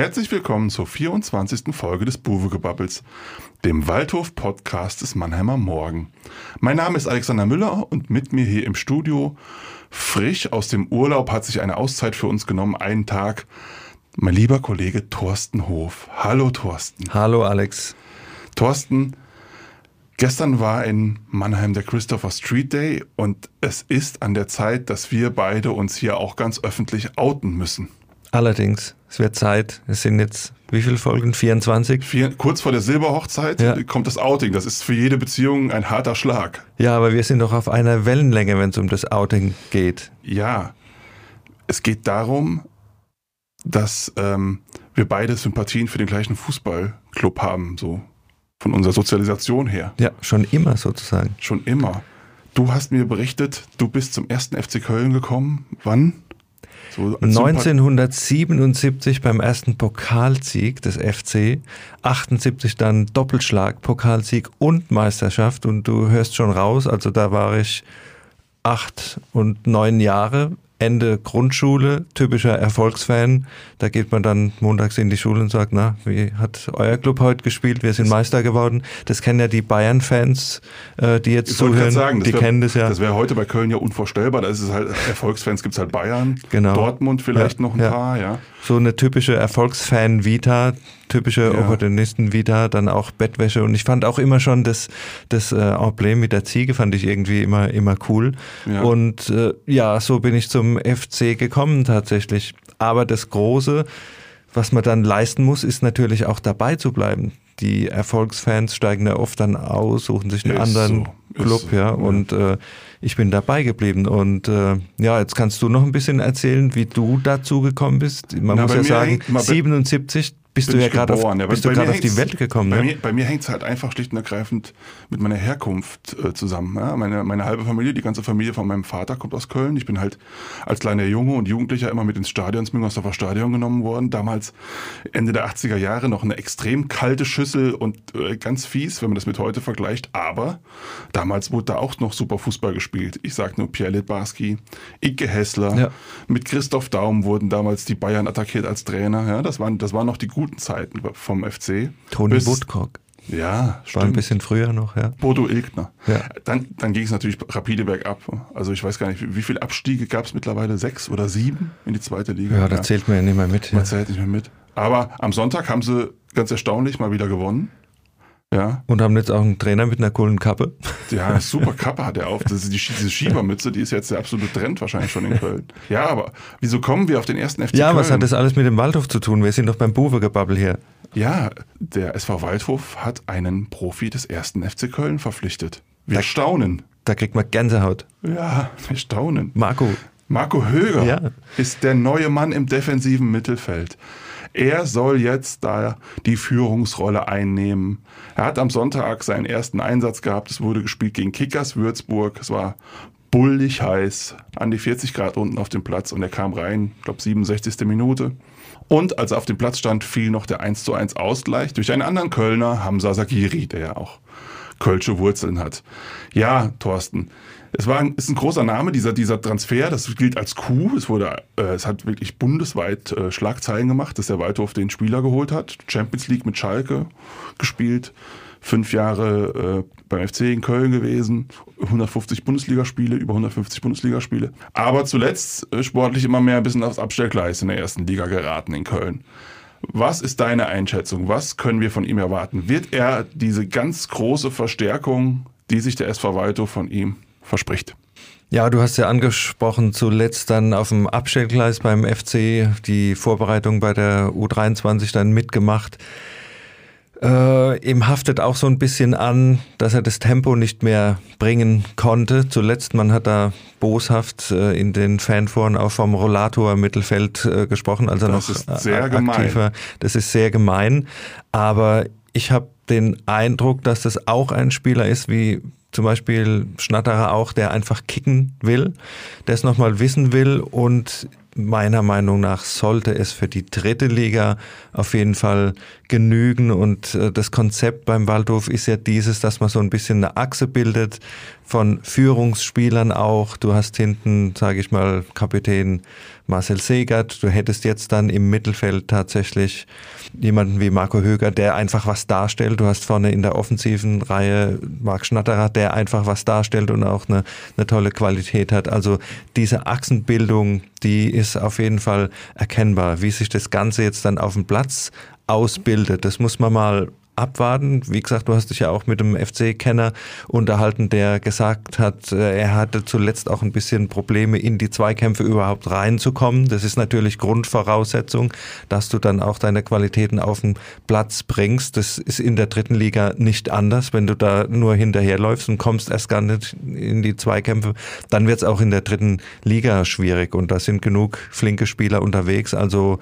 Herzlich willkommen zur 24. Folge des Buwegebabbels, dem Waldhof-Podcast des Mannheimer Morgen. Mein Name ist Alexander Müller und mit mir hier im Studio, frisch aus dem Urlaub, hat sich eine Auszeit für uns genommen, einen Tag, mein lieber Kollege Thorsten Hof. Hallo Thorsten. Hallo Alex. Thorsten, Gestern war in Mannheim der Christopher Street Day und es ist an der Zeit, dass wir beide uns hier auch ganz öffentlich outen müssen. Allerdings, es wird Zeit. Es sind jetzt wie viele Folgen? 24? Vier, kurz vor der Silberhochzeit ja. kommt das Outing. Das ist für jede Beziehung ein harter Schlag. Ja, aber wir sind doch auf einer Wellenlänge, wenn es um das Outing geht. Ja, es geht darum, dass ähm, wir beide Sympathien für den gleichen Fußballclub haben, so von unserer Sozialisation her. Ja, schon immer sozusagen. Schon immer. Du hast mir berichtet, du bist zum ersten FC Köln gekommen. Wann? So 1977 beim ersten Pokalsieg des FC, 78 dann Doppelschlag, Pokalsieg und Meisterschaft. Und du hörst schon raus, also da war ich acht und neun Jahre Ende Grundschule, typischer Erfolgsfan. Da geht man dann montags in die Schule und sagt, na, wie hat euer Club heute gespielt? Wir sind Meister geworden. Das kennen ja die Bayern-Fans, äh, die jetzt ich zuhören. Sagen, die wär, kennen das ja. Das wäre heute bei Köln ja unvorstellbar. Da ist es halt, Erfolgsfans gibt es halt Bayern, genau. Dortmund vielleicht ja, noch ein ja. paar, ja. So eine typische Erfolgsfan-Vita, typische ja. Opportunisten-Vita, dann auch Bettwäsche. Und ich fand auch immer schon das, das äh, Emblem mit der Ziege fand ich irgendwie immer, immer cool. Ja. Und äh, ja, so bin ich zum FC gekommen tatsächlich. Aber das Große, was man dann leisten muss, ist natürlich auch dabei zu bleiben. Die Erfolgsfans steigen da oft dann aus, suchen sich einen ist anderen so, Club, so, ja, ja, und äh, ich bin dabei geblieben. Und äh, ja, jetzt kannst du noch ein bisschen erzählen, wie du dazu gekommen bist. Man Na, muss ja sagen, 77, bist du ja gerade auf, ja, bist du gerade auf die Welt gekommen. Bei ne? mir, bei mir hängt es halt einfach schlicht und ergreifend mit meiner Herkunft äh, zusammen. Ja? Meine, meine halbe Familie, die ganze Familie von meinem Vater kommt aus Köln. Ich bin halt als kleiner Junge und Jugendlicher immer mit ins Stadion, ins Müngersdorfer Stadion genommen worden. Damals Ende der 80er Jahre noch eine extrem kalte Schüssel und äh, ganz fies, wenn man das mit heute vergleicht. Aber damals wurde da auch noch super Fußball gespielt. Ich sag nur Pierre Litbarski, Icke Hessler. Ja. Mit Christoph Daum wurden damals die Bayern attackiert als Trainer. Ja, das waren, das waren noch die guten guten Zeiten vom FC. Toni Woodcock. Ja, stimmt. War ein bisschen früher noch, ja. Bodo Ilgner. Ja. Dann, dann ging es natürlich rapide bergab. Also ich weiß gar nicht, wie, wie viele Abstiege gab es mittlerweile? Sechs oder sieben in die zweite Liga? Ja, da ja. zählt man ja nicht mehr mit. Man ja. zählt nicht mehr mit. Aber am Sonntag haben sie ganz erstaunlich mal wieder gewonnen. Ja. Und haben jetzt auch einen Trainer mit einer coolen Kappe. Ja, super Kappe hat er auf. Das ist die, diese Schiebermütze, die ist jetzt der absolute Trend wahrscheinlich schon in Köln. Ja, aber wieso kommen wir auf den ersten FC Ja, Köln? was hat das alles mit dem Waldhof zu tun? Wir sind doch beim Buwe-Gebabbel hier. Ja, der SV Waldhof hat einen Profi des ersten FC Köln verpflichtet. Wir da, staunen. Da kriegt man Gänsehaut. Ja, wir staunen. Marco. Marco Höger ja. ist der neue Mann im defensiven Mittelfeld. Er soll jetzt da die Führungsrolle einnehmen. Er hat am Sonntag seinen ersten Einsatz gehabt. Es wurde gespielt gegen Kickers Würzburg. Es war bullig heiß, an die 40 Grad unten auf dem Platz und er kam rein, ich glaube 67. Minute. Und als er auf dem Platz stand, fiel noch der 1 zu 1 Ausgleich durch einen anderen Kölner, Hamza Sagiri, der ja auch Kölsche Wurzeln hat. Ja, Thorsten, es war ein, ist ein großer Name, dieser, dieser Transfer. Das gilt als Coup. Es wurde, äh, es hat wirklich bundesweit äh, Schlagzeilen gemacht, dass der Waldhof den Spieler geholt hat. Champions League mit Schalke gespielt. Fünf Jahre äh, beim FC in Köln gewesen. 150 Bundesligaspiele, über 150 Bundesligaspiele. Aber zuletzt äh, sportlich immer mehr ein bisschen aufs Abstellgleis in der ersten Liga geraten in Köln. Was ist deine Einschätzung? Was können wir von ihm erwarten? Wird er diese ganz große Verstärkung, die sich der SV Waldhof von ihm verspricht. Ja, du hast ja angesprochen, zuletzt dann auf dem Abstellgleis beim FC, die Vorbereitung bei der U23 dann mitgemacht. Äh, ihm haftet auch so ein bisschen an, dass er das Tempo nicht mehr bringen konnte. Zuletzt, man hat da boshaft äh, in den Fanforen auch vom Rollator Mittelfeld äh, gesprochen, also das noch ist sehr aktiver. Gemein. Das ist sehr gemein. Aber ich habe den Eindruck, dass das auch ein Spieler ist, wie zum Beispiel Schnatterer auch, der einfach kicken will, der es nochmal wissen will und meiner Meinung nach sollte es für die dritte Liga auf jeden Fall genügen. Und äh, das Konzept beim Waldhof ist ja dieses, dass man so ein bisschen eine Achse bildet von Führungsspielern auch. Du hast hinten, sage ich mal, Kapitän Marcel Segert. Du hättest jetzt dann im Mittelfeld tatsächlich jemanden wie Marco Höger, der einfach was darstellt. Du hast vorne in der offensiven Reihe Marc Schnatterer, der einfach was darstellt und auch eine, eine tolle Qualität hat. Also diese Achsenbildung, die ist auf jeden Fall erkennbar. Wie sich das Ganze jetzt dann auf dem Platz ausbildet, das muss man mal abwarten. Wie gesagt, du hast dich ja auch mit einem FC-Kenner unterhalten, der gesagt hat, äh, er hatte zuletzt auch ein bisschen Probleme, in die Zweikämpfe überhaupt reinzukommen. Das ist natürlich Grundvoraussetzung, dass du dann auch deine Qualitäten auf den Platz bringst. Das ist in der dritten Liga nicht anders. Wenn du da nur hinterherläufst und kommst erst gar nicht in die Zweikämpfe, dann wird es auch in der dritten Liga schwierig. Und da sind genug flinke Spieler unterwegs. Also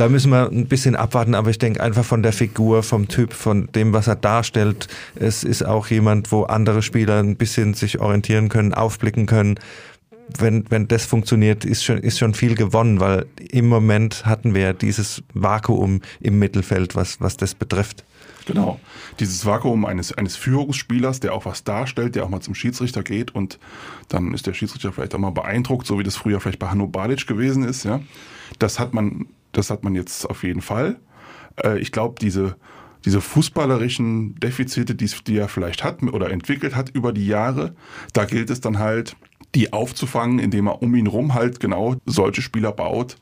da müssen wir ein bisschen abwarten, aber ich denke einfach von der Figur, vom Typ, von dem, was er darstellt. Es ist auch jemand, wo andere Spieler ein bisschen sich orientieren können, aufblicken können. Wenn, wenn das funktioniert, ist schon, ist schon viel gewonnen, weil im Moment hatten wir dieses Vakuum im Mittelfeld, was, was das betrifft. Genau. Dieses Vakuum eines, eines Führungsspielers, der auch was darstellt, der auch mal zum Schiedsrichter geht und dann ist der Schiedsrichter vielleicht auch mal beeindruckt, so wie das früher vielleicht bei Hanno Balic gewesen ist. Ja. Das hat man das hat man jetzt auf jeden Fall. Äh, ich glaube, diese, diese fußballerischen Defizite, die, die er vielleicht hat oder entwickelt hat über die Jahre, da gilt es dann halt, die aufzufangen, indem er um ihn rum halt genau solche Spieler baut,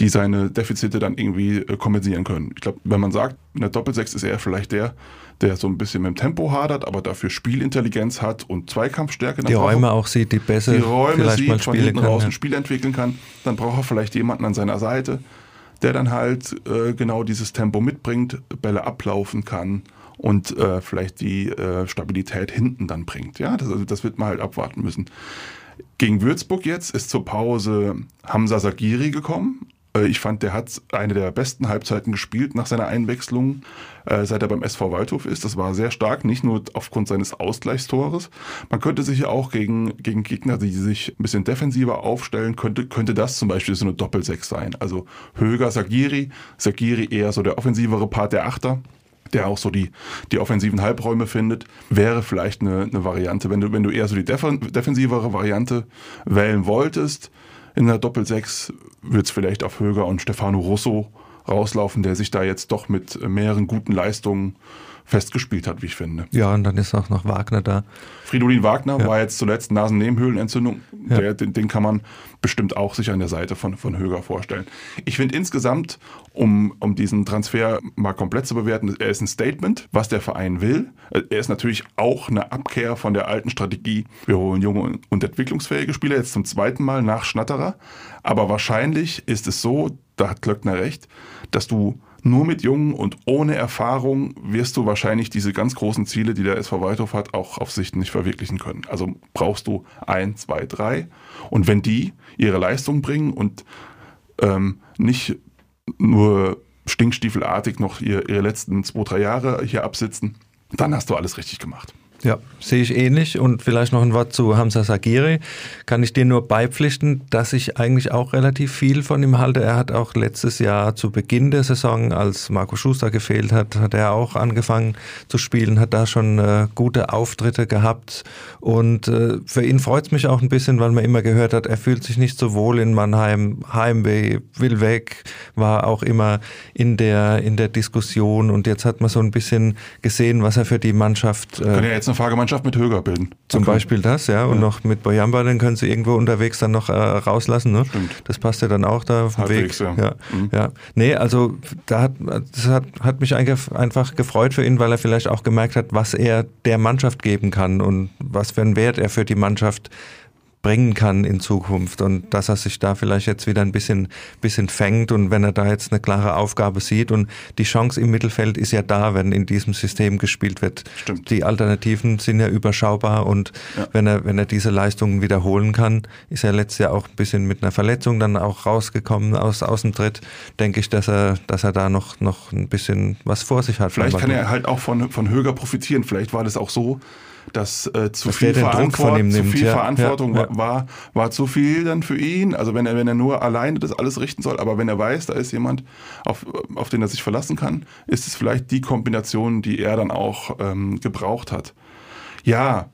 die seine Defizite dann irgendwie äh, kompensieren können. Ich glaube, wenn man sagt, in der Doppelsechs ist er vielleicht der, der so ein bisschen mit dem Tempo hadert, aber dafür Spielintelligenz hat und Zweikampfstärke. die Räume auch sieht, die besser die Räume vielleicht sieht, mal von hinten kann, raus ja. ein Spiel entwickeln kann, dann braucht er vielleicht jemanden an seiner Seite, der dann halt äh, genau dieses Tempo mitbringt, Bälle ablaufen kann und äh, vielleicht die äh, Stabilität hinten dann bringt. Ja, das, also das wird man halt abwarten müssen. Gegen Würzburg jetzt ist zur Pause Hamza Sagiri gekommen, ich fand, der hat eine der besten Halbzeiten gespielt nach seiner Einwechslung, äh, seit er beim SV Waldhof ist. Das war sehr stark, nicht nur aufgrund seines Ausgleichstores. Man könnte sich ja auch gegen, gegen Gegner, die sich ein bisschen defensiver aufstellen, könnte, könnte das zum Beispiel so eine Doppelsechs sein. Also Höger, Sagiri, Sagiri eher so der offensivere Part der Achter der auch so die, die offensiven Halbräume findet, wäre vielleicht eine, eine Variante. Wenn du, wenn du eher so die defensivere Variante wählen wolltest, in der Doppelsechs wird es vielleicht auf Höger und Stefano Russo rauslaufen, der sich da jetzt doch mit mehreren guten Leistungen festgespielt hat, wie ich finde. Ja, und dann ist auch noch Wagner da. Fridolin Wagner ja. war jetzt zuletzt Nasennebenhöhlenentzündung. Ja. den, den, kann man bestimmt auch sich an der Seite von, von Höger vorstellen. Ich finde insgesamt, um, um diesen Transfer mal komplett zu bewerten, er ist ein Statement, was der Verein will. Er ist natürlich auch eine Abkehr von der alten Strategie. Wir holen junge und entwicklungsfähige Spieler jetzt zum zweiten Mal nach Schnatterer. Aber wahrscheinlich ist es so, da hat Klöckner recht, dass du nur mit Jungen und ohne Erfahrung wirst du wahrscheinlich diese ganz großen Ziele, die der SV Waldhof hat, auch auf Sicht nicht verwirklichen können. Also brauchst du ein, zwei, drei. Und wenn die ihre Leistung bringen und ähm, nicht nur stinkstiefelartig noch ihr, ihre letzten zwei, drei Jahre hier absitzen, dann hast du alles richtig gemacht. Ja, sehe ich ähnlich. Und vielleicht noch ein Wort zu Hamza Sagiri. Kann ich dir nur beipflichten, dass ich eigentlich auch relativ viel von ihm halte. Er hat auch letztes Jahr zu Beginn der Saison, als Marco Schuster gefehlt hat, hat er auch angefangen zu spielen, hat da schon äh, gute Auftritte gehabt. Und äh, für ihn freut es mich auch ein bisschen, weil man immer gehört hat, er fühlt sich nicht so wohl in Mannheim, Heimweh, will weg, war auch immer in der, in der Diskussion. Und jetzt hat man so ein bisschen gesehen, was er für die Mannschaft äh, eine Fahrgemeinschaft mit Höger bilden. Zum okay. Beispiel das, ja. Und ja. noch mit Boyamba, den können sie irgendwo unterwegs dann noch äh, rauslassen. Ne? Stimmt. Das passt ja dann auch da auf dem Weg. Ja. Ja. Mhm. ja. Nee, also da hat, das hat, hat mich einfach gefreut für ihn, weil er vielleicht auch gemerkt hat, was er der Mannschaft geben kann und was für einen Wert er für die Mannschaft bringen kann in Zukunft und dass er sich da vielleicht jetzt wieder ein bisschen, bisschen fängt und wenn er da jetzt eine klare Aufgabe sieht und die Chance im Mittelfeld ist ja da, wenn in diesem System gespielt wird. Stimmt. Die Alternativen sind ja überschaubar und ja. wenn er, wenn er diese Leistungen wiederholen kann, ist er letztes Jahr auch ein bisschen mit einer Verletzung dann auch rausgekommen aus, aus dem Tritt, denke ich, dass er, dass er da noch, noch ein bisschen was vor sich hat. Vielleicht kann er halt auch von, von Höger profitieren. Vielleicht war das auch so, dass äh, zu, viel Verantwortung, zu viel ja. Verantwortung ja. War, war zu viel dann für ihn. Also wenn er, wenn er nur alleine das alles richten soll, aber wenn er weiß, da ist jemand, auf, auf den er sich verlassen kann, ist es vielleicht die Kombination, die er dann auch ähm, gebraucht hat. Ja,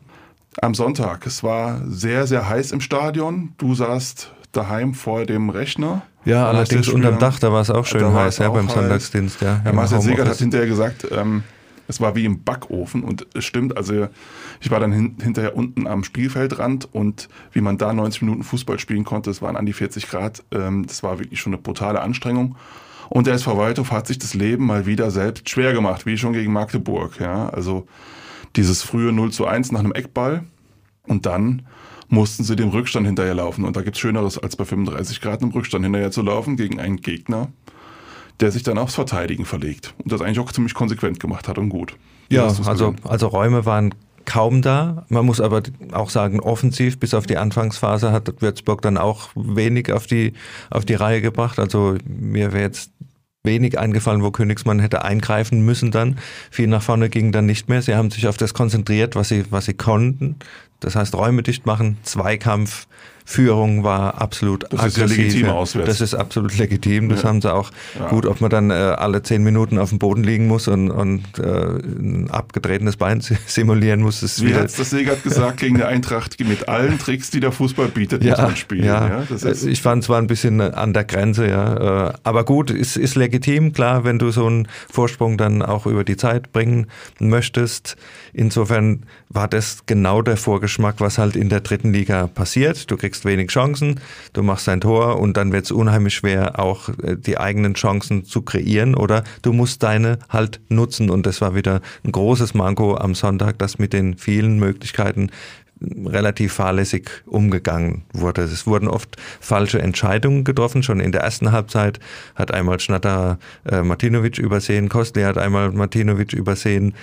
am Sonntag. Es war sehr, sehr heiß im Stadion. Du saßt daheim vor dem Rechner. Ja, allerdings unterm Dach, da war es auch schön heiß, ja, beim heiß. Sonntagsdienst. Ja, ja Marcel Segert hat hinterher gesagt, ähm, es war wie im Backofen und es stimmt, also ich war dann hin, hinterher unten am Spielfeldrand und wie man da 90 Minuten Fußball spielen konnte, es waren an die 40 Grad, ähm, das war wirklich schon eine brutale Anstrengung. Und der SV Waldhof hat sich das Leben mal wieder selbst schwer gemacht, wie schon gegen Magdeburg. Ja, also dieses frühe 0 zu 1 nach einem Eckball und dann mussten sie dem Rückstand hinterherlaufen. Und da gibt's Schöneres, als bei 35 Grad im Rückstand hinterher zu laufen gegen einen Gegner, der sich dann aufs Verteidigen verlegt und das eigentlich auch ziemlich konsequent gemacht hat und gut. Ja, also, also Räume waren kaum da. Man muss aber auch sagen, offensiv bis auf die Anfangsphase hat Würzburg dann auch wenig auf die, auf die Reihe gebracht. Also mir wäre jetzt wenig eingefallen, wo Königsmann hätte eingreifen müssen dann. Viel nach vorne ging dann nicht mehr. Sie haben sich auf das konzentriert, was sie, was sie konnten. Das heißt, Räume dicht machen, Zweikampf, Führung war absolut das aggressiv. Das ist ja legitim auswärts. Das ist absolut legitim. Das ja. haben sie auch ja. gut, ob man dann äh, alle zehn Minuten auf dem Boden liegen muss und, und äh, ein abgetretenes Bein simulieren muss. Ist Wie hat das Segert gesagt gegen die Eintracht mit allen Tricks, die der Fußball bietet, ja, muss man spielen. Ja. ja ich fand es war ein bisschen an der Grenze, ja. Äh, aber gut, ist, ist legitim, klar, wenn du so einen Vorsprung dann auch über die Zeit bringen möchtest. Insofern war das genau der Vorgeschmack, was halt in der dritten Liga passiert. Du kriegst kriegst wenig Chancen, du machst ein Tor und dann wird es unheimlich schwer, auch äh, die eigenen Chancen zu kreieren oder du musst deine halt nutzen. Und das war wieder ein großes Manko am Sonntag, dass mit den vielen Möglichkeiten relativ fahrlässig umgegangen wurde. Es wurden oft falsche Entscheidungen getroffen. Schon in der ersten Halbzeit hat einmal Schnatter äh, Martinovic übersehen, Kostli hat einmal Martinovic übersehen.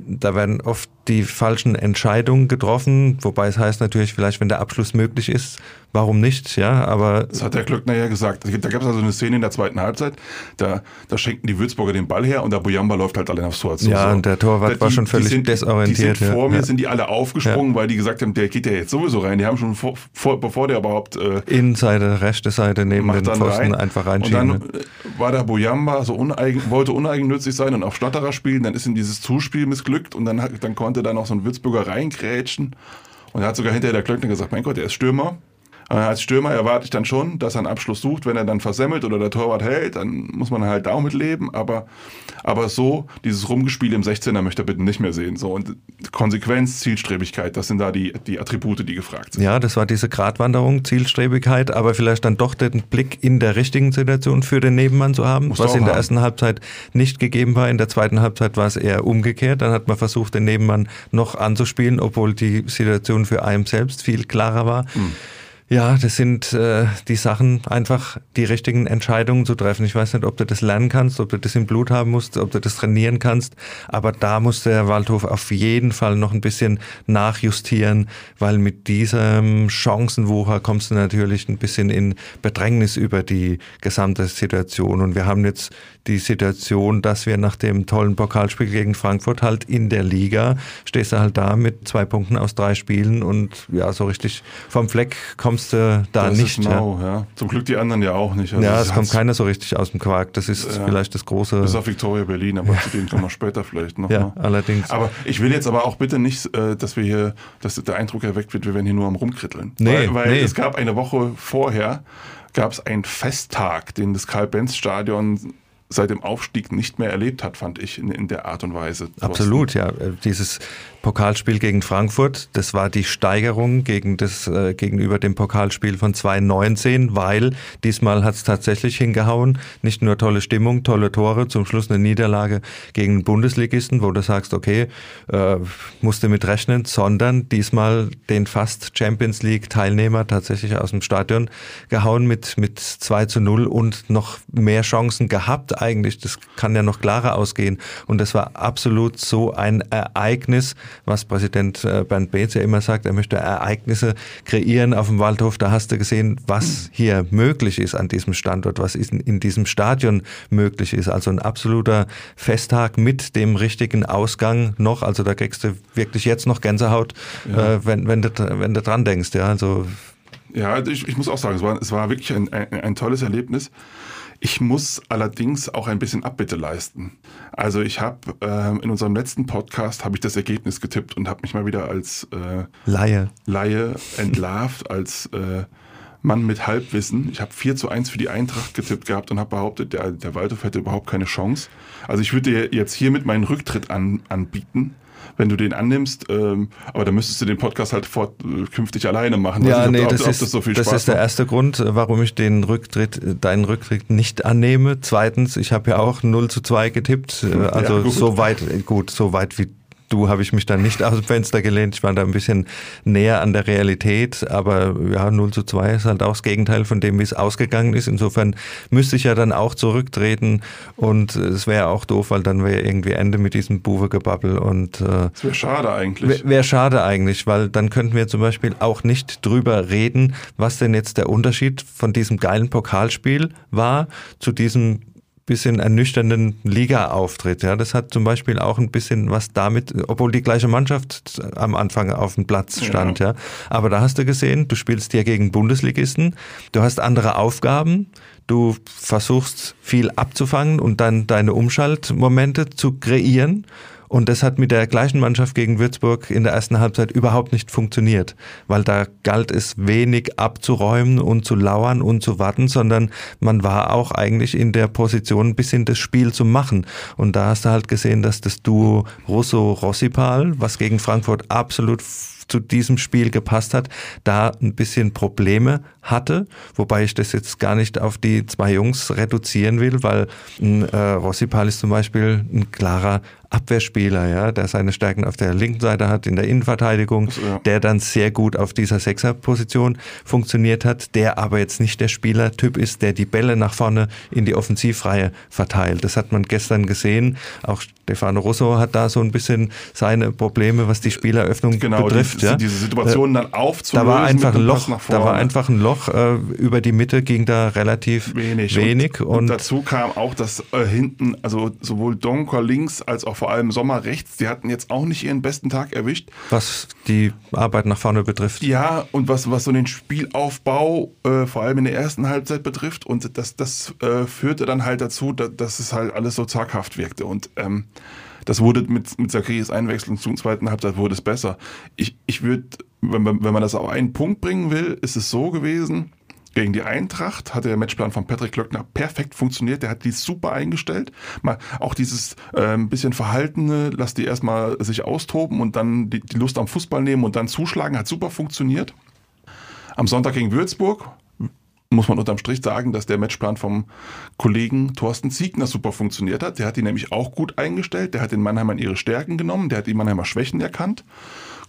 Da werden oft die falschen Entscheidungen getroffen, wobei es heißt natürlich vielleicht, wenn der Abschluss möglich ist, warum nicht, ja, aber... Das hat der Glöckner ja gesagt. Da gab es also eine Szene in der zweiten Halbzeit, da, da schenken die Würzburger den Ball her und der Bojamba läuft halt allein aufs Tor zu. Ja, so. und der Torwart die, war schon völlig sind, desorientiert. Die sind vor mir, ja. sind die alle aufgesprungen, ja. weil die gesagt haben, der geht ja jetzt sowieso rein. Die haben schon vor, vor bevor der überhaupt... Äh, Innenseite, rechte Seite neben den Pfosten rein. einfach reinschieben. Und dann äh, war der Bojamba so uneigen, wollte uneigennützig sein und auf Stotterer spielen, dann ist ihm dieses Zuspiel missglückt und dann, dann konnte da noch so ein Würzburger reingrätschen. Und er hat sogar hinterher der Klöckner gesagt, mein Gott, der ist Stürmer. Äh, als Stürmer erwarte ich dann schon, dass er einen Abschluss sucht. Wenn er dann versemmelt oder der Torwart hält, dann muss man halt damit leben. Aber, aber so, dieses Rumgespiel im 16er möchte er bitte nicht mehr sehen. So, und Konsequenz, Zielstrebigkeit, das sind da die, die Attribute, die gefragt sind. Ja, das war diese Gratwanderung, Zielstrebigkeit, aber vielleicht dann doch den Blick in der richtigen Situation für den Nebenmann zu haben, Musst was in der haben. ersten Halbzeit nicht gegeben war. In der zweiten Halbzeit war es eher umgekehrt. Dann hat man versucht, den Nebenmann noch anzuspielen, obwohl die Situation für einen selbst viel klarer war. Mhm. Ja, das sind äh, die Sachen, einfach die richtigen Entscheidungen zu treffen. Ich weiß nicht, ob du das lernen kannst, ob du das im Blut haben musst, ob du das trainieren kannst, aber da muss der Waldhof auf jeden Fall noch ein bisschen nachjustieren, weil mit diesem Chancenwucher kommst du natürlich ein bisschen in Bedrängnis über die gesamte Situation. Und wir haben jetzt die Situation, dass wir nach dem tollen Pokalspiel gegen Frankfurt halt in der Liga stehst du halt da mit zwei Punkten aus drei Spielen und ja, so richtig vom Fleck kommst du da das nicht. Ist mau, ja. ja. Zum Glück die anderen ja auch nicht. Also ja, es kommt keiner so richtig aus dem Quark. Das ist ja. vielleicht das große. Bis auf Victoria Berlin, aber zu denen kommen wir später vielleicht noch. Ja, mal. allerdings. Aber ich will jetzt aber auch bitte nicht, äh, dass wir hier, dass der Eindruck erweckt wird, wir werden hier nur am Rumkritteln. Nee, weil, weil nee. es gab eine Woche vorher gab es einen Festtag, den das Karl-Benz-Stadion seit dem Aufstieg nicht mehr erlebt hat, fand ich in, in der Art und Weise. Absolut, ja. Dieses Pokalspiel gegen Frankfurt, das war die Steigerung gegen das, äh, gegenüber dem Pokalspiel von 2019, weil diesmal hat es tatsächlich hingehauen. Nicht nur tolle Stimmung, tolle Tore, zum Schluss eine Niederlage gegen einen Bundesligisten, wo du sagst, okay, äh, musste mit rechnen, sondern diesmal den fast Champions League Teilnehmer tatsächlich aus dem Stadion gehauen mit, mit 2 zu 0 und noch mehr Chancen gehabt eigentlich. Das kann ja noch klarer ausgehen. Und das war absolut so ein Ereignis, was Präsident äh, Bernd Beetz ja immer sagt, er möchte Ereignisse kreieren auf dem Waldhof. Da hast du gesehen, was hier möglich ist an diesem Standort, was in, in diesem Stadion möglich ist. Also ein absoluter Festtag mit dem richtigen Ausgang noch. Also da kriegst du wirklich jetzt noch Gänsehaut, ja. äh, wenn, wenn, du, wenn du dran denkst. Ja, also ja, ich, ich muss auch sagen, es war, es war wirklich ein, ein, ein tolles Erlebnis. Ich muss allerdings auch ein bisschen Abbitte leisten. Also ich habe äh, in unserem letzten Podcast habe ich das Ergebnis getippt und habe mich mal wieder als äh, Laie. Laie entlarvt, als äh, Mann mit Halbwissen. Ich habe 4 zu 1 für die Eintracht getippt gehabt und habe behauptet, der, der Waldhof hätte überhaupt keine Chance. Also ich würde dir jetzt hiermit meinen Rücktritt an, anbieten wenn du den annimmst. Ähm, aber dann müsstest du den Podcast halt fort, äh, künftig alleine machen. Ja, nee, ob, das, ob, ist, das, so das ist der erste Grund, warum ich den Rücktritt, deinen Rücktritt nicht annehme. Zweitens, ich habe ja auch 0 zu 2 getippt. Äh, also ja, so weit, gut, so weit wie du habe ich mich dann nicht aus dem Fenster gelehnt. Ich war da ein bisschen näher an der Realität, aber ja, 0 zu 2 ist halt auch das Gegenteil von dem, wie es ausgegangen ist. Insofern müsste ich ja dann auch zurücktreten und es wäre auch doof, weil dann wäre irgendwie Ende mit diesem Buwe-Gebabbel und äh, Das wäre schade eigentlich. Wäre wär schade eigentlich, weil dann könnten wir zum Beispiel auch nicht drüber reden, was denn jetzt der Unterschied von diesem geilen Pokalspiel war zu diesem bisschen ernüchternden Liga-Auftritt. Ja, das hat zum Beispiel auch ein bisschen was damit, obwohl die gleiche Mannschaft am Anfang auf dem Platz stand. Ja. ja. Aber da hast du gesehen, du spielst ja gegen Bundesligisten, du hast andere Aufgaben, du versuchst viel abzufangen und dann deine Umschaltmomente zu kreieren. Und das hat mit der gleichen Mannschaft gegen Würzburg in der ersten Halbzeit überhaupt nicht funktioniert, weil da galt es wenig abzuräumen und zu lauern und zu warten, sondern man war auch eigentlich in der Position, ein bisschen das Spiel zu machen. Und da hast du halt gesehen, dass das Duo Russo-Rossipal, was gegen Frankfurt absolut zu diesem Spiel gepasst hat, da ein bisschen Probleme hatte, wobei ich das jetzt gar nicht auf die zwei Jungs reduzieren will, weil äh, Rossipal ist zum Beispiel ein klarer Abwehrspieler, ja, der seine Stärken auf der linken Seite hat, in der Innenverteidigung, also, ja. der dann sehr gut auf dieser Sechserposition funktioniert hat, der aber jetzt nicht der Spielertyp ist, der die Bälle nach vorne in die Offensivreihe verteilt. Das hat man gestern gesehen. Auch Stefano Russo hat da so ein bisschen seine Probleme, was die Spieleröffnung genau, betrifft. Die, ja. Diese Situation dann aufzulösen. Da war einfach ein Loch, da war einfach ein Loch äh, über die Mitte ging da relativ wenig. wenig und, und, dazu kam auch, dass äh, hinten, also sowohl Donker links als auch vor allem Sommer rechts, die hatten jetzt auch nicht ihren besten Tag erwischt. Was die Arbeit nach vorne betrifft. Ja, und was, was so den Spielaufbau äh, vor allem in der ersten Halbzeit betrifft. Und das, das äh, führte dann halt dazu, dass, dass, es halt alles so zaghaft wirkte. Und ähm, das wurde mit, mit Zacharies Einwechslung zur zweiten Halbzeit wurde es besser. Ich, ich würde, wenn, wenn man das auf einen Punkt bringen will, ist es so gewesen, gegen die Eintracht hat der Matchplan von Patrick Klöckner perfekt funktioniert. Der hat die super eingestellt. Mal auch dieses äh, bisschen Verhaltene, lass die erstmal sich austoben und dann die, die Lust am Fußball nehmen und dann zuschlagen, hat super funktioniert. Am Sonntag gegen Würzburg muss man unterm Strich sagen, dass der Matchplan vom Kollegen Thorsten Ziegner super funktioniert hat. Der hat ihn nämlich auch gut eingestellt. Der hat den Mannheimern ihre Stärken genommen. Der hat die Mannheimer Schwächen erkannt.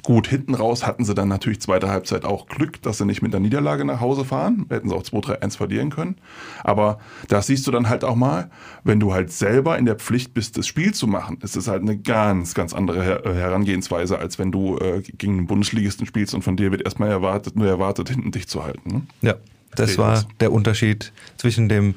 Gut, hinten raus hatten sie dann natürlich zweite Halbzeit auch Glück, dass sie nicht mit der Niederlage nach Hause fahren. Hätten sie auch 2-3-1 verlieren können. Aber das siehst du dann halt auch mal, wenn du halt selber in der Pflicht bist, das Spiel zu machen. Das ist halt eine ganz, ganz andere Herangehensweise, als wenn du äh, gegen einen Bundesligisten spielst und von dir wird erstmal erwartet, nur erwartet, hinten dich zu halten. Ne? Ja, das war der Unterschied zwischen dem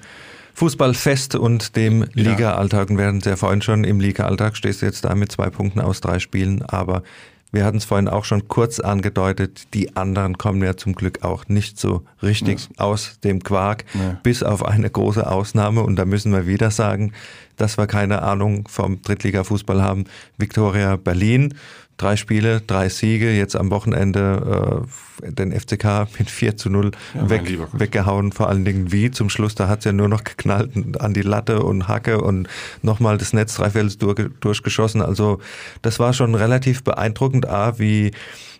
Fußballfest und dem Liga-Alltag. Und wir hatten es ja vorhin schon, im Liga-Alltag stehst du jetzt da mit zwei Punkten aus drei Spielen, aber wir hatten es vorhin auch schon kurz angedeutet, die anderen kommen ja zum Glück auch nicht so richtig ja. aus dem Quark, ja. bis auf eine große Ausnahme. Und da müssen wir wieder sagen, dass wir keine Ahnung vom Drittliga-Fußball haben. Victoria Berlin drei Spiele, drei Siege, jetzt am Wochenende äh, den FCK mit 4 zu 0 ja, weg, weggehauen, vor allen Dingen wie zum Schluss, da hat's ja nur noch geknallt an die Latte und Hacke und nochmal das Netz dreifältig durch, durchgeschossen. Also das war schon relativ beeindruckend, A, wie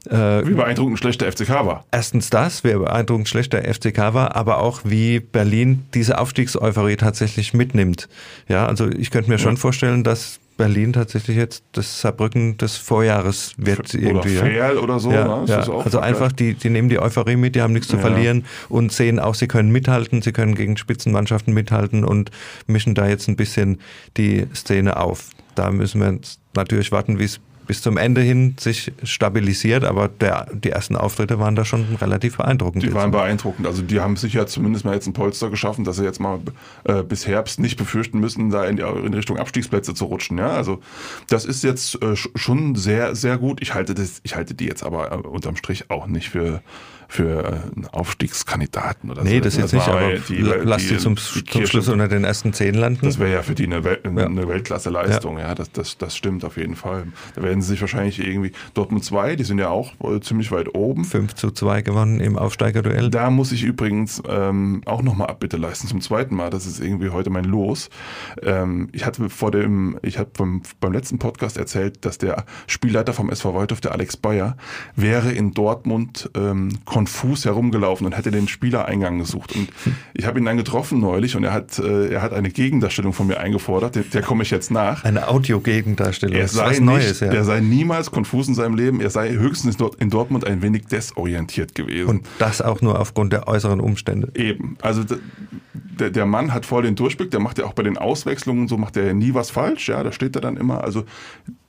äh, wie beeindruckend schlecht der FCK war. Erstens das, wie beeindruckend schlecht der FCK war, aber auch wie Berlin diese Aufstiegseuphorie tatsächlich mitnimmt. Ja, also ich könnte mir ja. schon vorstellen, dass Berlin tatsächlich jetzt das Saarbrücken des Vorjahres wird oder irgendwie. Ja. oder so. Ja, ne? ja. Also einfach, die, die nehmen die Euphorie mit, die haben nichts zu ja. verlieren und sehen auch, sie können mithalten, sie können gegen Spitzenmannschaften mithalten und mischen da jetzt ein bisschen die Szene auf. Da müssen wir natürlich warten, wie es bis zum Ende hin sich stabilisiert, aber der, die ersten Auftritte waren da schon relativ beeindruckend. Die waren beeindruckend. Also die haben sich ja zumindest mal jetzt ein Polster geschaffen, dass sie jetzt mal äh, bis Herbst nicht befürchten müssen, da in, die, in Richtung Abstiegsplätze zu rutschen. Ja, also das ist jetzt äh, schon sehr, sehr gut. Ich halte das, ich halte die jetzt aber äh, unterm Strich auch nicht für für einen Aufstiegskandidaten oder nee, so. Nee, das, das jetzt nicht, aber die, lass die, die zum, zum Schluss unter den ersten zehn landen. Das wäre ja für die eine, Wel ja. eine Weltklasse-Leistung, ja, ja das, das, das stimmt auf jeden Fall. Da werden sie sich wahrscheinlich irgendwie, Dortmund 2, die sind ja auch ziemlich weit oben. 5 zu 2 gewonnen im Aufsteigerduell. Da muss ich übrigens ähm, auch nochmal Abbitte leisten, zum zweiten Mal, das ist irgendwie heute mein Los. Ähm, ich hatte vor dem, ich habe beim letzten Podcast erzählt, dass der Spielleiter vom SV Waldhof, der Alex Bayer, wäre in Dortmund ähm, konfus herumgelaufen und hätte den Spielereingang gesucht. Und ich habe ihn dann getroffen neulich und er hat, äh, er hat eine Gegendarstellung von mir eingefordert, der, der komme ich jetzt nach. Eine Audio-Gegendarstellung. Er sei nicht, Neues, ja. Der sei niemals konfus in seinem Leben, er sei höchstens in Dortmund ein wenig desorientiert gewesen. Und das auch nur aufgrund der äußeren Umstände. Eben. Also der, der Mann hat voll den Durchblick, der macht ja auch bei den Auswechslungen so, macht er ja nie was falsch, ja, da steht er dann immer. Also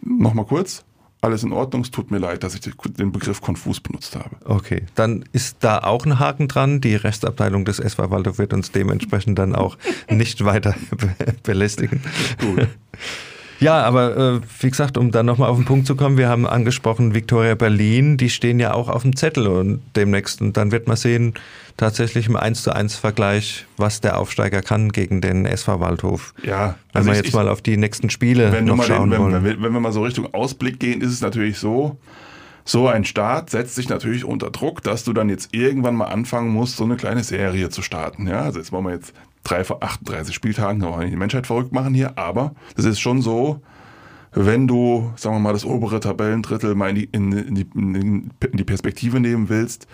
nochmal kurz, alles in Ordnung, es tut mir leid, dass ich den Begriff konfus benutzt habe. Okay, dann ist da auch ein Haken dran. Die Restabteilung des SV Waldorf wird uns dementsprechend dann auch nicht weiter belästigen. Gut. Ja, aber äh, wie gesagt, um dann nochmal auf den Punkt zu kommen, wir haben angesprochen Victoria Berlin, die stehen ja auch auf dem Zettel und demnächst. Und dann wird man sehen, tatsächlich im 1 zu 1 Vergleich, was der Aufsteiger kann gegen den SV Waldhof. Ja. Wenn also wir jetzt ich, mal auf die nächsten Spiele wenn noch schauen den, wenn, wollen. Wenn, wenn wir mal so Richtung Ausblick gehen, ist es natürlich so, so ein Start setzt sich natürlich unter Druck, dass du dann jetzt irgendwann mal anfangen musst, so eine kleine Serie zu starten. Ja, also jetzt wollen wir jetzt drei vor 38 Spieltagen, wollen wir nicht die Menschheit verrückt machen hier, aber das ist schon so, wenn du, sagen wir mal, das obere Tabellendrittel mal in die, in die, in die Perspektive nehmen willst,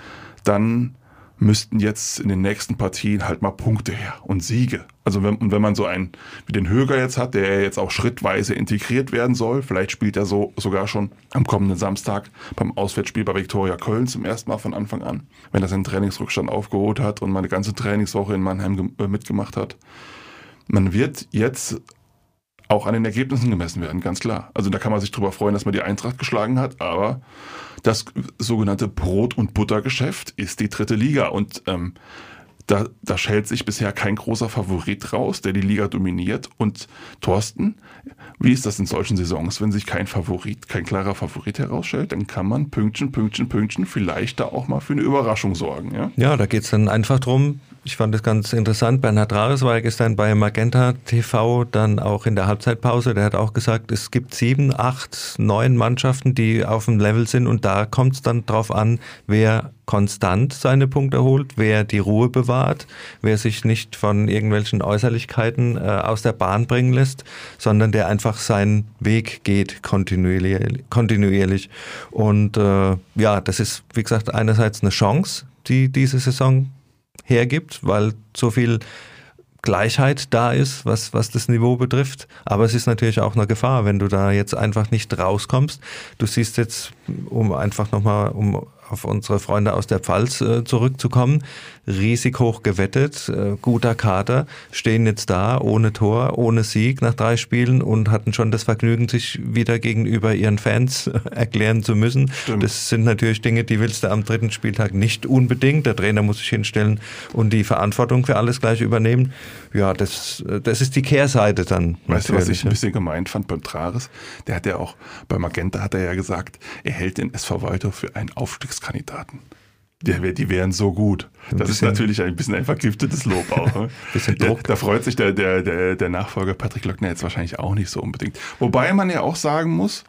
dann müssten jetzt in den nächsten Partien halt mal Punkte her und Siege. Also wenn, und wenn man so einen wie den Höger jetzt hat, der jetzt auch schrittweise integriert werden soll, vielleicht spielt er so sogar schon am kommenden Samstag beim Auswärtsspiel bei Viktoria Köln zum ersten Mal von Anfang an, wenn er seinen Trainingsrückstand aufgeholt hat und mal eine ganze Trainingswoche in Mannheim äh, mitgemacht hat. Man wird jetzt auch an den Ergebnissen gemessen werden, ganz klar. Also da kann man sich drüber freuen, dass man die Eintracht geschlagen hat, aber das sogenannte Brot- und Buttergeschäft ist die dritte Liga und ähm, da, da schält sich bisher kein großer Favorit raus, der die Liga dominiert. Und Thorsten, wie ist das in solchen Saisons, wenn sich kein Favorit, kein klarer Favorit herausstellt, dann kann man Pünktchen, Pünktchen, Pünktchen vielleicht da auch mal für eine Überraschung sorgen. Ja, ja da geht es dann einfach drum, ich fand das ganz interessant. Bernhard Rares war ja gestern bei Magenta TV dann auch in der Halbzeitpause. Der hat auch gesagt, es gibt sieben, acht, neun Mannschaften, die auf dem Level sind und da kommt es dann drauf an, wer konstant seine Punkte holt, wer die Ruhe bewahrt, wer sich nicht von irgendwelchen Äußerlichkeiten äh, aus der Bahn bringen lässt, sondern der einfach seinen Weg geht kontinuierlich. kontinuierlich. Und äh, ja, das ist, wie gesagt, einerseits eine Chance, die diese Saison hergibt, weil so viel Gleichheit da ist, was, was das Niveau betrifft. Aber es ist natürlich auch eine Gefahr, wenn du da jetzt einfach nicht rauskommst. Du siehst jetzt, um einfach nochmal, um auf unsere Freunde aus der Pfalz äh, zurückzukommen, riesig hoch gewettet, äh, guter Kader, stehen jetzt da ohne Tor, ohne Sieg nach drei Spielen und hatten schon das Vergnügen, sich wieder gegenüber ihren Fans erklären zu müssen. Stimmt. Das sind natürlich Dinge, die willst du am dritten Spieltag nicht unbedingt. Der Trainer muss sich hinstellen und die Verantwortung für alles gleich übernehmen. Ja, das, das ist die Kehrseite dann. Weißt du, was ich ein bisschen gemeint fand beim Trares? Der hat ja auch, bei Magenta hat er ja gesagt, er hält den SV Walter für einen Aufstiegskandidaten. Die, die wären so gut. Das ist natürlich ein bisschen ein vergiftetes Lob auch. Ne? bisschen Druck. Da, da, freut sich der, der, der, der Nachfolger Patrick Löckner jetzt wahrscheinlich auch nicht so unbedingt. Wobei man ja auch sagen muss,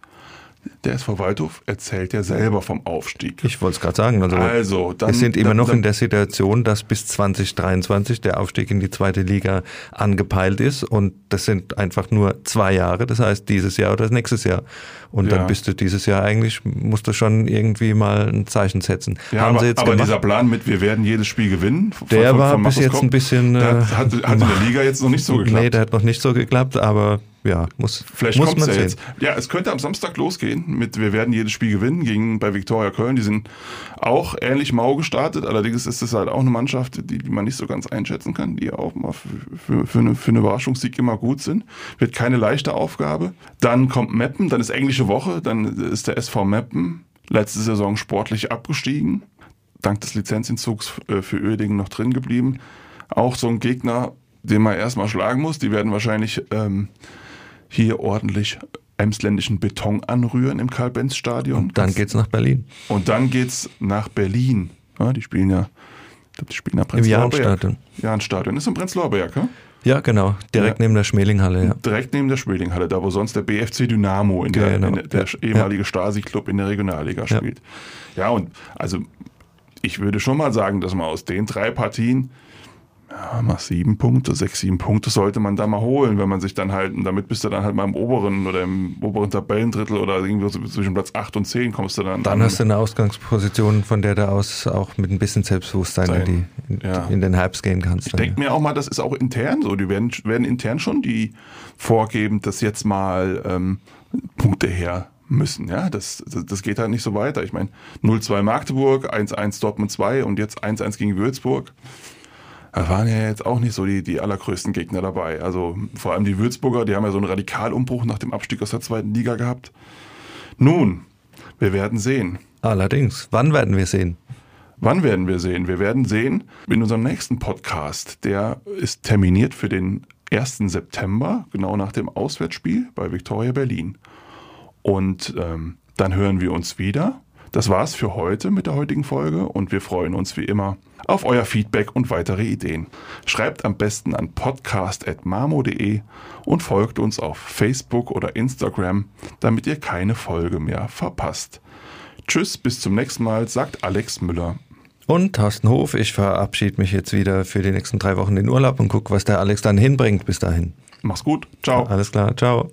der SV Waldhof erzählt ja selber vom Aufstieg. Ich wollte es gerade sagen. Also, also dann, wir sind immer dann, noch dann, in der Situation, dass bis 2023 der Aufstieg in die zweite Liga angepeilt ist und das sind einfach nur zwei Jahre. Das heißt dieses Jahr oder nächstes Jahr. Und ja. dann bist du dieses Jahr eigentlich, musst du schon irgendwie mal ein Zeichen setzen. Ja, Haben aber, sie jetzt aber dieser Plan mit, wir werden jedes Spiel gewinnen, von, der von, war von bis jetzt ein bisschen. Hat, hat, hat in der Liga jetzt noch nicht so geklappt. Nee, der hat noch nicht so geklappt, aber ja, muss, Vielleicht muss man ja sehen. jetzt. Ja, es könnte am Samstag losgehen mit Wir werden jedes Spiel gewinnen gegen bei Viktoria Köln. Die sind auch ähnlich mau gestartet. Allerdings ist es halt auch eine Mannschaft, die, die man nicht so ganz einschätzen kann, die auch mal für, für, eine, für eine Überraschungssieg immer gut sind. Wird keine leichte Aufgabe. Dann kommt Meppen, dann ist englische Woche, dann ist der SV Meppen letzte Saison sportlich abgestiegen. Dank des Lizenzentzugs äh, für Uerdingen noch drin geblieben. Auch so ein Gegner, den man erstmal schlagen muss. Die werden wahrscheinlich ähm, hier ordentlich emsländischen Beton anrühren im Karl-Benz-Stadion. Und dann geht's nach Berlin. Und dann geht's nach Berlin. Ja, die spielen ja, ich glaube, die spielen nach Im Prenzlauer Berg. Jahnstadion. Jahnstadion. Ist im Prenzlauer Berg, ja? Ja, genau. Direkt Ja. neben der Schmelinghalle, ja. Direkt neben der Schwedinghalle, da wo sonst der BFC Dynamo, in der, Genau. in der, der Ja. ehemalige Stasi-Club in der Regionalliga spielt. Ja, und also ich würde schon mal sagen, dass man aus den drei Partien ja, mal sieben Punkte, sechs, sieben Punkte sollte man da mal holen, wenn man sich dann halt, und damit bist du dann halt mal im oberen oder im oberen Tabellendrittel oder irgendwo so zwischen Platz 8 und 10 kommst du dann. Dann an. hast du eine Ausgangsposition, von der du aus auch mit ein bisschen Selbstbewusstsein in, die, in, Ja. in den Herbst gehen kannst. Ich denke mir auch mal, das ist auch intern so. Die werden, werden intern schon die vorgeben, dass jetzt mal ähm, Punkte her müssen. Ja, das, das, das geht halt nicht so weiter. Ich meine, 0-2 Magdeburg, 1-1 Dortmund 2 und jetzt 1-1 gegen Würzburg. Da waren ja jetzt auch nicht so die, die allergrößten Gegner dabei. Also vor allem die Würzburger, die haben ja so einen Radikalumbruch nach dem Abstieg aus der zweiten Liga gehabt. Nun, wir werden sehen. Allerdings, wann werden wir sehen? Wann werden wir sehen? Wir werden sehen in unserem nächsten Podcast. Der ist terminiert für den 1. September, genau nach dem Auswärtsspiel bei Viktoria Berlin. Und ähm, dann hören wir uns wieder. Das war's für heute mit der heutigen Folge und wir freuen uns wie immer auf euer Feedback und weitere Ideen. Schreibt am besten an podcast.marmo.de und folgt uns auf Facebook oder Instagram, damit ihr keine Folge mehr verpasst. Tschüss, bis zum nächsten Mal, sagt Alex Müller. Und Thorsten Hof, ich verabschiede mich jetzt wieder für die nächsten drei Wochen in den Urlaub und gucke, was der Alex dann hinbringt bis dahin. Mach's gut. Ciao. Alles klar, ciao.